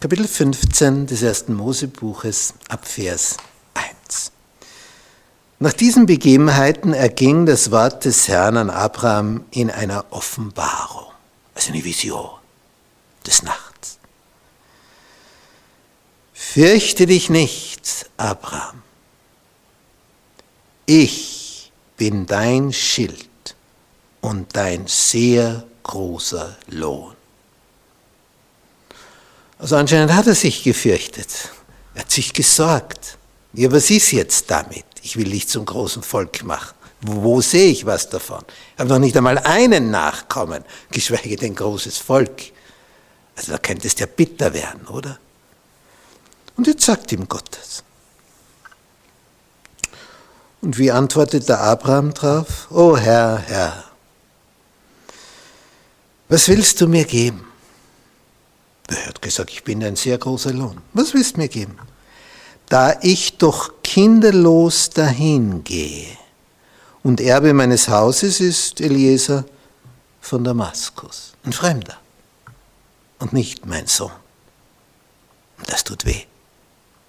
Kapitel 15 des ersten Mosebuches ab Vers 1. Nach diesen Begebenheiten erging das Wort des Herrn an Abraham in einer Offenbarung, also eine Vision des Nachts. Fürchte dich nicht, Abraham. Ich bin dein Schild und dein sehr großer Lohn. Also anscheinend hat er sich gefürchtet. Er hat sich gesorgt. Ja, was ist jetzt damit? Ich will dich zum großen Volk machen. Wo, sehe ich was davon? Ich habe noch nicht einmal einen Nachkommen, geschweige denn großes Volk. Also da könnte es ja bitter werden, oder? Und jetzt sagt ihm Gott das. Und wie antwortet der Abraham drauf? O Herr, Herr, was willst du mir geben? Hat gesagt, ich bin ein sehr großer Lohn. Was willst du mir geben? Da ich doch kinderlos dahingehe und Erbe meines Hauses ist Eliezer von Damaskus, ein Fremder und nicht mein Sohn. Und das tut weh.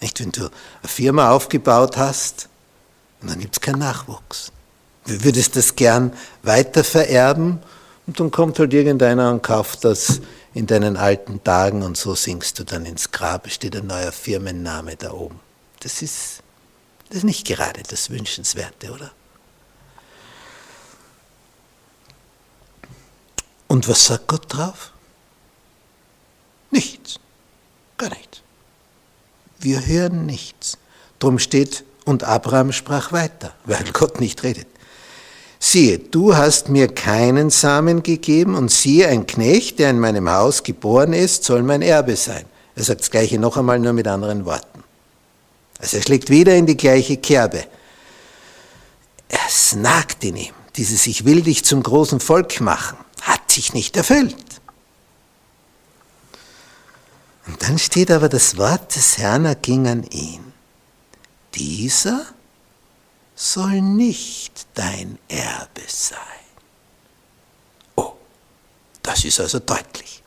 Nicht, wenn du eine Firma aufgebaut hast und dann gibt es keinen Nachwuchs. Du würdest das gern weiter vererben und dann kommt halt irgendeiner und kauft das in deinen alten Tagen und so singst du dann ins Grab, steht ein neuer Firmenname da oben. Das ist, das ist nicht gerade das Wünschenswerte, oder? Und was sagt Gott drauf? Nichts. Gar nichts. Wir hören nichts. Drum steht, und Abraham sprach weiter, weil Gott nicht redet. Siehe, du hast mir keinen Samen gegeben und siehe, ein Knecht, der in meinem Haus geboren ist, soll mein Erbe sein. Er sagt das Gleiche noch einmal, nur mit anderen Worten. Also er schlägt wieder in die gleiche Kerbe. Es nagt in ihm. Dieses Ich will dich zum großen Volk machen, hat sich nicht erfüllt. Und dann steht aber das Wort des Herrn erging an ihn. Dieser soll nicht dein Erbe sein. Oh, das ist also deutlich.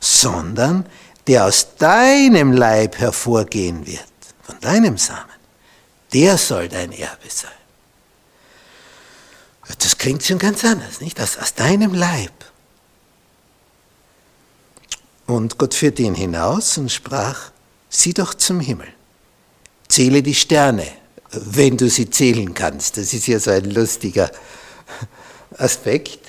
Sondern der aus deinem Leib hervorgehen wird, von deinem Samen, der soll dein Erbe sein. Das klingt schon ganz anders, nicht? Aus, aus deinem Leib. Und Gott führte ihn hinaus und sprach, sieh doch zum Himmel, zähle die Sterne, wenn du sie zählen kannst. Das ist ja so ein lustiger Aspekt.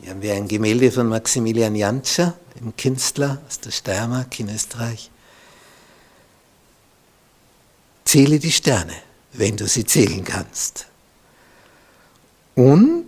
Hier haben wir ein Gemälde von Maximilian Jantscher, dem Künstler aus der Steiermark in Österreich. Zähle die Sterne, wenn du sie zählen kannst. Und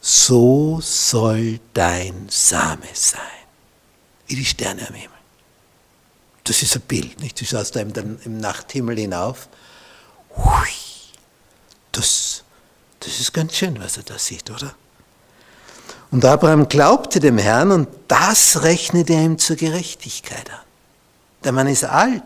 so soll dein Same sein, wie die Sterne am Himmel. Das ist ein Bild, nicht? Du schaust da im, im Nachthimmel hinauf. Hui, das, das ist ganz schön, was er da sieht, oder? Und Abraham glaubte dem Herrn und das rechnete er ihm zur Gerechtigkeit an. Der Mann ist alt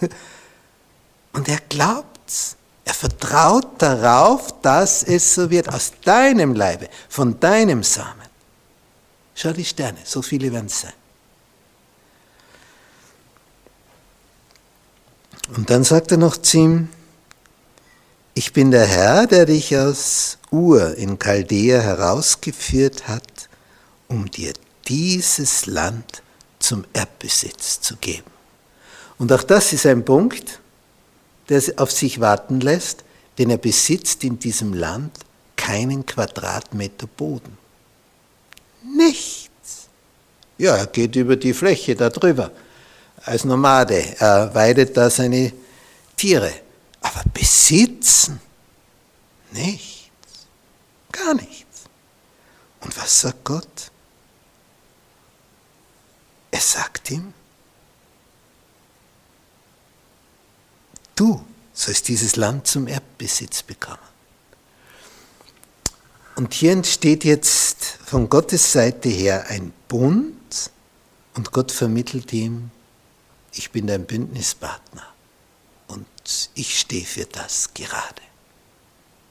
und er glaubt's. Er vertraut darauf, dass es so wird, aus deinem Leibe, von deinem Samen. Schau die Sterne, so viele werden es sein. Und dann sagt er noch zu ihm, ich bin der Herr, der dich aus Ur in Chaldea herausgeführt hat, um dir dieses Land zum Erbbesitz zu geben. Und auch das ist ein Punkt, der auf sich warten lässt, denn er besitzt in diesem Land keinen Quadratmeter Boden. Nichts. Ja, er geht über die Fläche da drüber als Nomade. Er weidet da seine Tiere. Aber besitzen? Nichts. Gar nichts. Und was sagt Gott? Er sagt ihm, du sollst dieses Land zum Erbbesitz bekommen. Und hier entsteht jetzt von Gottes Seite her ein Bund und Gott vermittelt ihm, ich bin dein Bündnispartner und ich stehe für das gerade.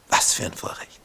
Was für ein Vorrecht.